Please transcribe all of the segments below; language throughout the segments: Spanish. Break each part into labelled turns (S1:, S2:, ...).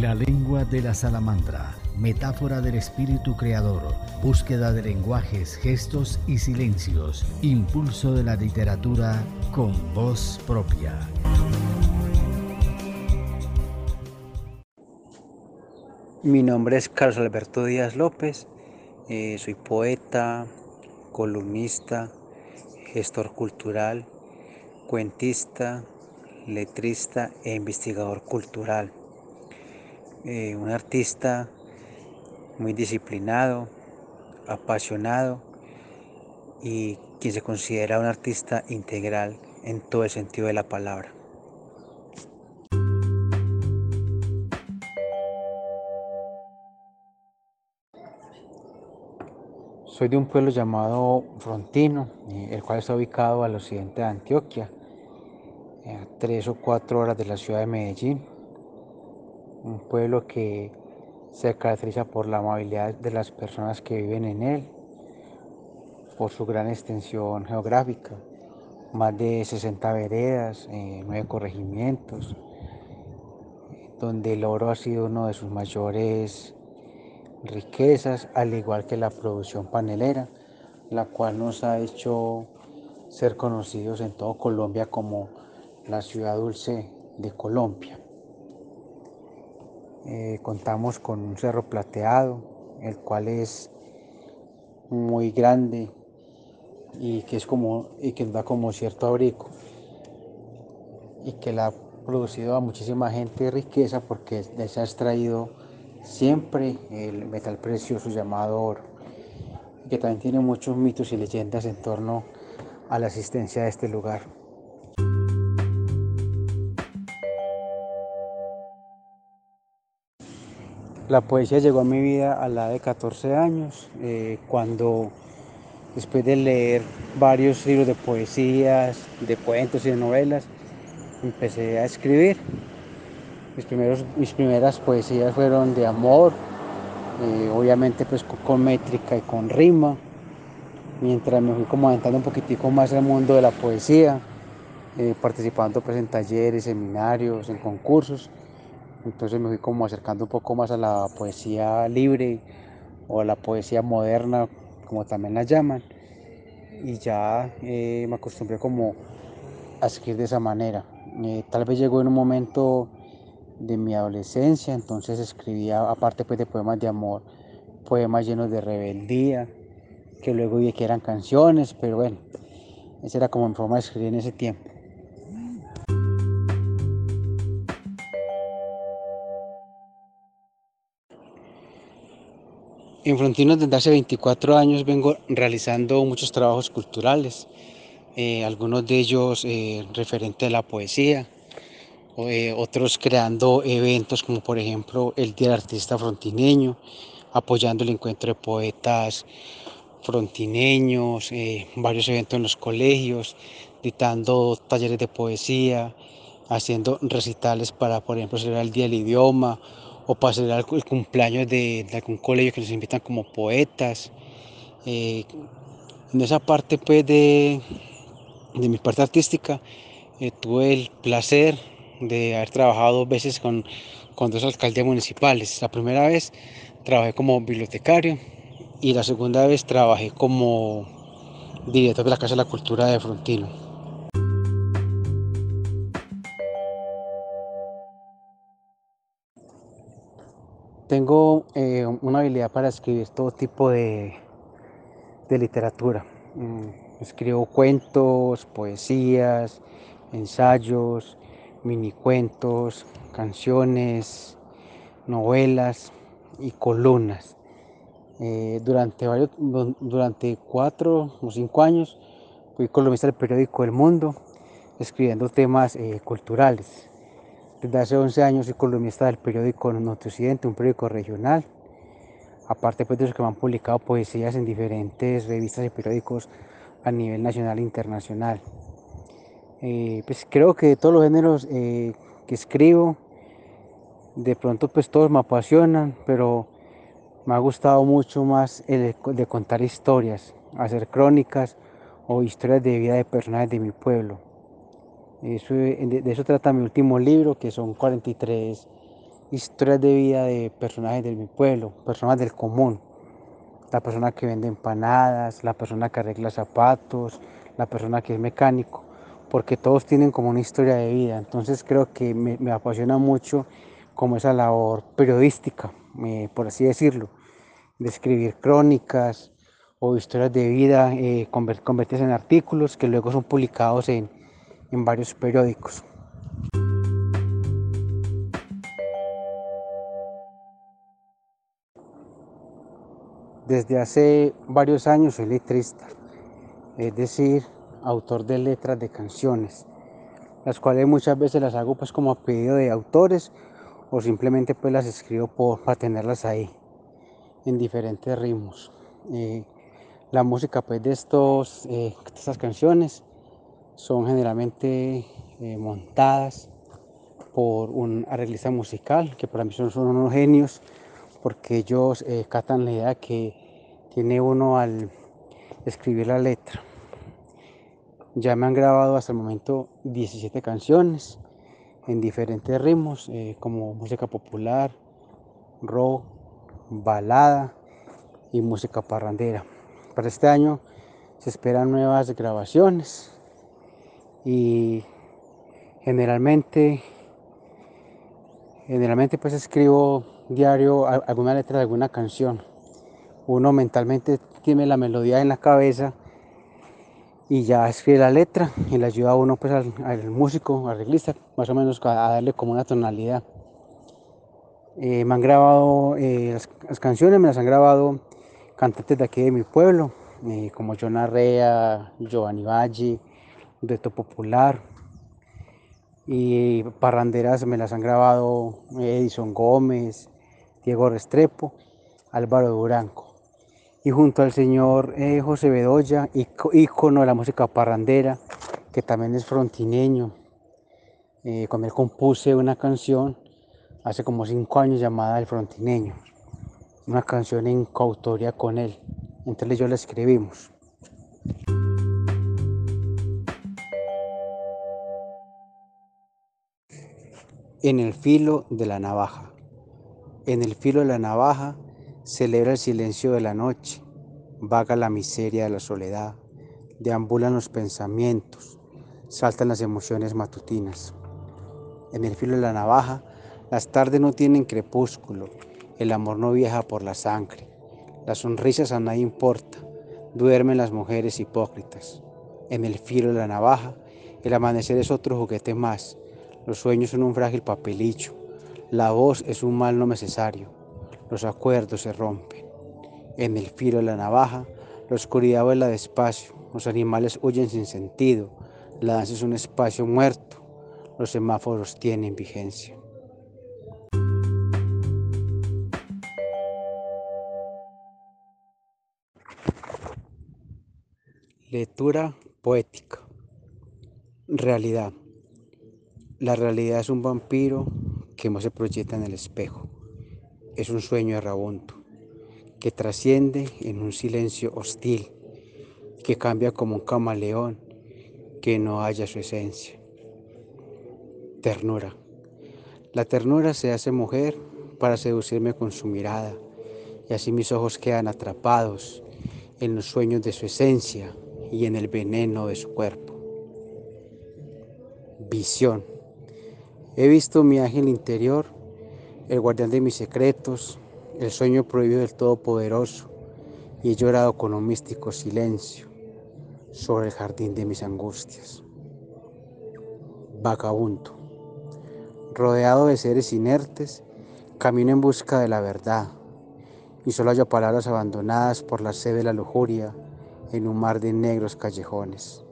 S1: La lengua de la salamandra, metáfora del espíritu creador, búsqueda de lenguajes, gestos y silencios, impulso de la literatura con voz propia.
S2: Mi nombre es Carlos Alberto Díaz López, eh, soy poeta, columnista, gestor cultural, cuentista, letrista e investigador cultural. Eh, un artista muy disciplinado, apasionado y quien se considera un artista integral en todo el sentido de la palabra. Soy de un pueblo llamado Frontino, eh, el cual está ubicado al occidente de Antioquia, a tres o cuatro horas de la ciudad de Medellín. Un pueblo que se caracteriza por la amabilidad de las personas que viven en él, por su gran extensión geográfica, más de 60 veredas, eh, nueve corregimientos, donde el oro ha sido uno de sus mayores riquezas, al igual que la producción panelera, la cual nos ha hecho ser conocidos en todo Colombia como la ciudad dulce de Colombia. Eh, contamos con un cerro plateado, el cual es muy grande y que es como y que da como cierto abrigo y que la ha producido a muchísima gente riqueza porque les ha extraído siempre el metal precioso llamado oro que también tiene muchos mitos y leyendas en torno a la existencia de este lugar. La poesía llegó a mi vida a la de 14 años, eh, cuando después de leer varios libros de poesías, de cuentos y de novelas, empecé a escribir. Mis, primeros, mis primeras poesías fueron de amor, eh, obviamente pues con, métrica y con rima, mientras me fui como adentrando un poquitico más al mundo de la poesía, eh, participando pues en talleres, seminarios, en concursos. Entonces me fui como acercando un poco más a la poesía libre o a la poesía moderna, como también la llaman. Y ya eh, me acostumbré como a escribir de esa manera. Eh, tal vez llegó en un momento de mi adolescencia, entonces escribía, aparte pues de poemas de amor, poemas llenos de rebeldía, que luego vi que eran canciones, pero bueno, esa era como mi forma de escribir en ese tiempo. En Frontinos desde hace 24 años vengo realizando muchos trabajos culturales, eh, algunos de ellos eh, referentes a la poesía, eh, otros creando eventos como por ejemplo el Día del Artista Frontineño, apoyando el encuentro de poetas frontineños, varios eventos en los colegios, dictando talleres de poesía, haciendo recitales para por ejemplo celebrar el Día del Idioma o para celebrar el cumpleaños de, algún colegio que nos invitan como poetas. Eh, en esa parte pues de, mi parte artística eh, tuve el placer de haber trabajado dos veces con, con dos alcaldías municipales. La primera vez trabajé como bibliotecario y la segunda vez trabajé como director de la Casa de la Cultura de Frontino. Tengo eh, una habilidad para escribir todo tipo de, literatura. Mm, escribo cuentos, poesías, ensayos, minicuentos, canciones, novelas y columnas. Eh, durante, varios, durante cuatro o cinco años fui columnista del periódico El Mundo, escribiendo temas eh, culturales. Desde hace 11 años soy columnista del periódico Norte Occidente, un periódico regional. Aparte pues, de los que me han publicado poesías en diferentes revistas y periódicos a nivel nacional e internacional. Eh, pues creo que de todos los géneros eh, que escribo, de pronto pues todos me apasionan, pero me ha gustado mucho más el de contar historias, hacer crónicas o historias de vida de personajes de mi pueblo de eso trata mi último libro, que son 43 historias de vida de personajes de mi pueblo, personas del común. La persona que vende empanadas, la persona que arregla zapatos, la persona que es mecánico, porque todos tienen como una historia de vida. Entonces creo que me, apasiona mucho como esa labor periodística, por así decirlo, de escribir crónicas o historias de vida eh, en artículos que luego son publicados en varios periódicos. Desde hace varios años soy letrista, es decir, autor de letras de canciones, las cuales muchas veces las hago pues como a pedido de autores o simplemente pues las escribo por, para tenerlas ahí en diferentes ritmos. Eh, la música pues de estos, eh, estas canciones son generalmente eh, montadas por un arreglista musical que para mí son unos genios porque ellos eh, catan la idea que tiene uno al escribir la letra. Ya me han grabado hasta el momento 17 canciones en diferentes ritmos, eh, como música popular, rock, balada y música parrandera. Para este año se esperan nuevas grabaciones y generalmente generalmente pues escribo diario alguna letra de alguna canción. Uno mentalmente tiene la melodía en la cabeza y ya escribe la letra y le ayuda a uno pues al, músico, al arreglista, más o menos a, darle como una tonalidad. Eh, me han grabado eh, las, canciones, me las han grabado cantantes de aquí de mi pueblo, eh, como John Arrea, Giovanni Valle, Reto Popular, y parranderas me las han grabado Edison Gómez, Diego Restrepo, Álvaro Duranco. Y junto al señor eh, José Bedoya, ícono de la música parrandera, que también es frontineño, eh, con él compuse una canción hace como cinco años llamada El Frontineño, una canción en coautoría con él. Entonces yo la escribimos. En el filo de la navaja. En el filo de la navaja celebra el silencio de la noche, vaga la miseria de la soledad, deambulan los pensamientos, saltan las emociones matutinas. En el filo de la navaja, las tardes no tienen crepúsculo, el amor no viaja por la sangre, las sonrisas a nadie importa, duermen las mujeres hipócritas. En el filo de la navaja, el amanecer es otro juguete más, los sueños son un frágil papelillo, la voz es un mal no necesario. Los acuerdos se rompen. En el filo de la navaja, la oscuridad vuela despacio. Los animales huyen sin sentido. La danza es un espacio muerto. Los semáforos tienen vigencia. Lectura poética. Realidad. La realidad es un vampiro que no se proyecta en el espejo. Es un sueño errabundo que trasciende en un silencio hostil, que cambia como un camaleón que no halla su esencia. Ternura. La ternura se hace mujer para seducirme con su mirada, y así mis ojos quedan atrapados en los sueños de su esencia y en el veneno de su cuerpo. Visión. He visto mi ángel interior, el guardián de mis secretos, el sueño prohibido del Todopoderoso, y he llorado con un místico silencio sobre el jardín de mis angustias. Vagabundo. Rodeado de seres inertes, camino en busca de la verdad, y solo hallo palabras abandonadas por la sed de la lujuria en un mar de negros callejones.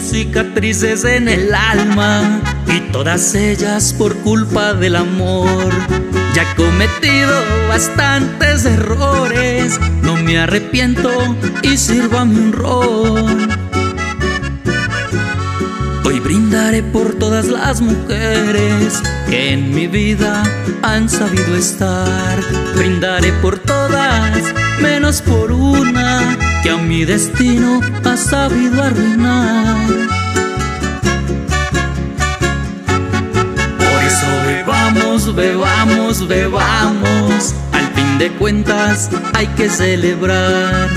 S3: Cicatrices en el alma y todas ellas por culpa del amor. Ya he cometido bastantes errores, no me arrepiento y a mi rol. Hoy brindaré por todas las mujeres que en mi vida han sabido estar. Brindaré por todas, menos por una que a mi destino ha sabido arruinar. Por eso bebamos, bebamos, bebamos. Al fin de cuentas hay que celebrar.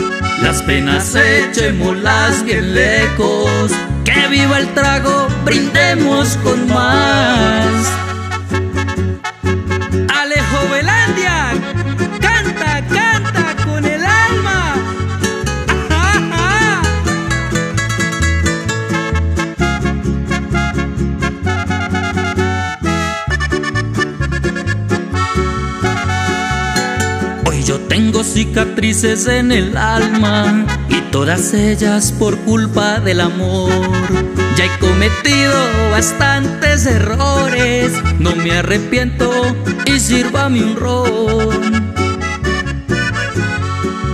S3: Las penas echémoslas bien lejos. Que viva el trago, brindemos con más. Yo tengo cicatrices en el alma y todas ellas por culpa del amor. Ya he cometido bastantes errores, no me arrepiento y sírvame un ron.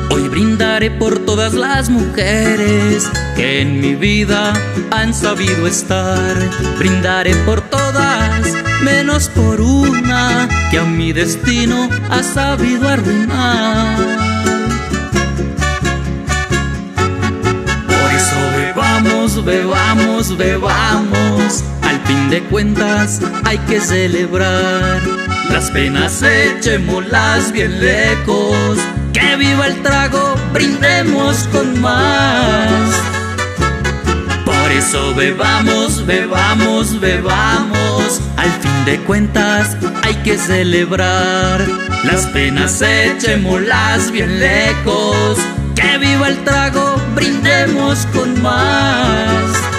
S3: Hoy brindaré por todas las mujeres que en mi vida han sabido estar. Brindaré por todas, menos por una que a mi destino ha sabido arruinar. Por eso bebamos, bebamos, bebamos. Al fin de cuentas hay que celebrar. Las penas echémoslas bien lejos. Que viva el trago, brindemos con más. Por eso bebamos, bebamos, bebamos. Al fin de cuentas hay que celebrar. Las penas echémoslas bien lejos. Que viva el trago, brindemos con más.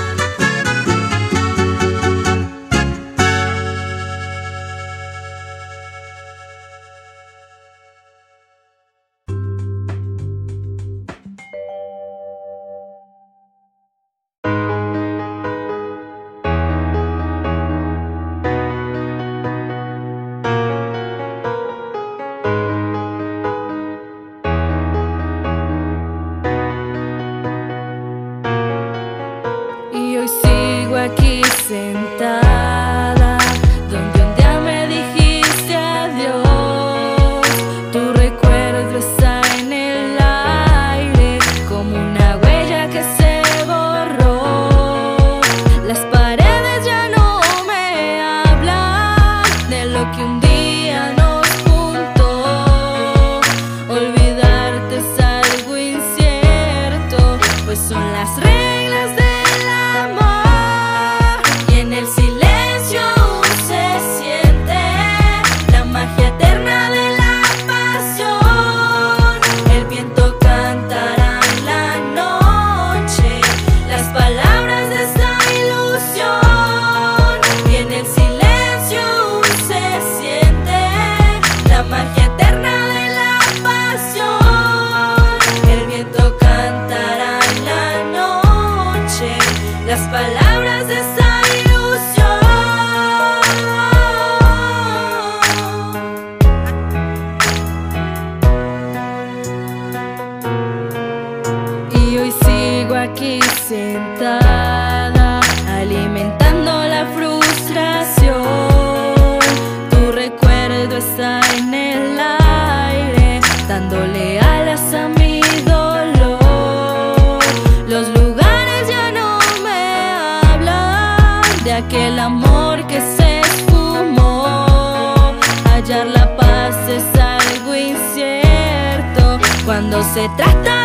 S4: Cuando se trata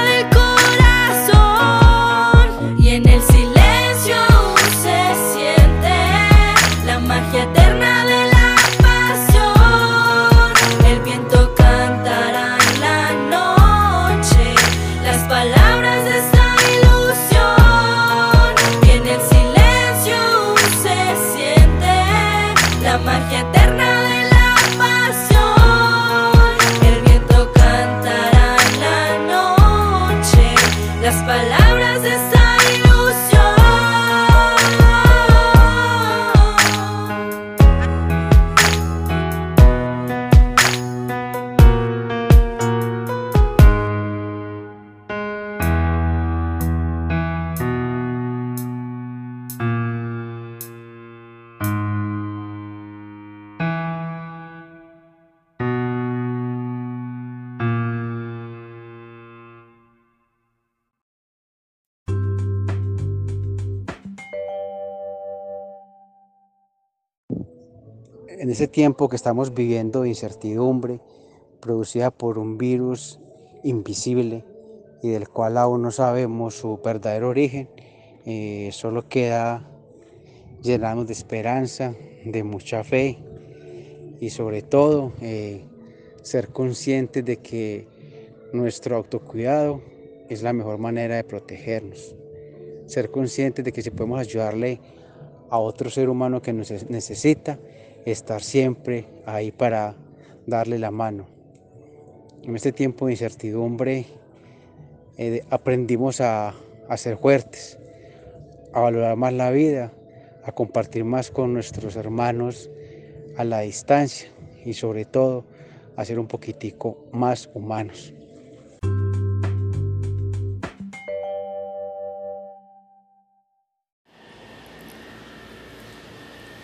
S2: En ese tiempo que estamos viviendo de incertidumbre, producida por un virus invisible y del cual aún no sabemos su verdadero origen, eh, solo queda llenarnos de esperanza, de mucha fe y sobre todo eh, ser conscientes de que nuestro autocuidado es la mejor manera de protegernos. Ser conscientes de que si podemos ayudarle a otro ser humano que nos necesita, estar siempre ahí para darle la mano. En este tiempo de incertidumbre eh, aprendimos a, a ser fuertes, a valorar más la vida, a compartir más con nuestros hermanos a la distancia y sobre todo a ser un poquitico más humanos.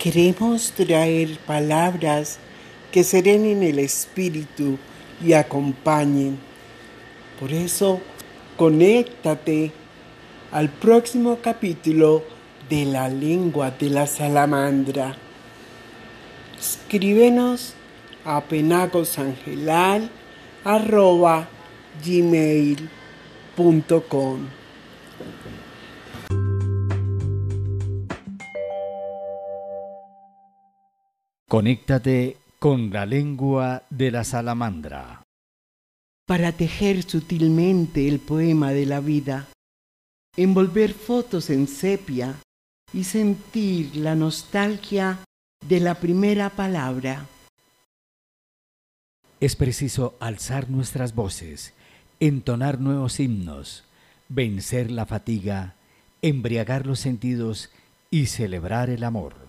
S5: Queremos traer palabras que serenen el espíritu y acompañen. Por eso, conéctate al próximo capítulo de la lengua de la salamandra. Escríbenos a penagosangelal.gmail.com
S1: Conéctate con la lengua de la salamandra.
S5: Para tejer sutilmente el poema de la vida, envolver fotos en sepia y sentir la nostalgia de la primera palabra.
S1: Es preciso alzar nuestras voces, entonar nuevos himnos, vencer la fatiga, embriagar los sentidos y celebrar el amor.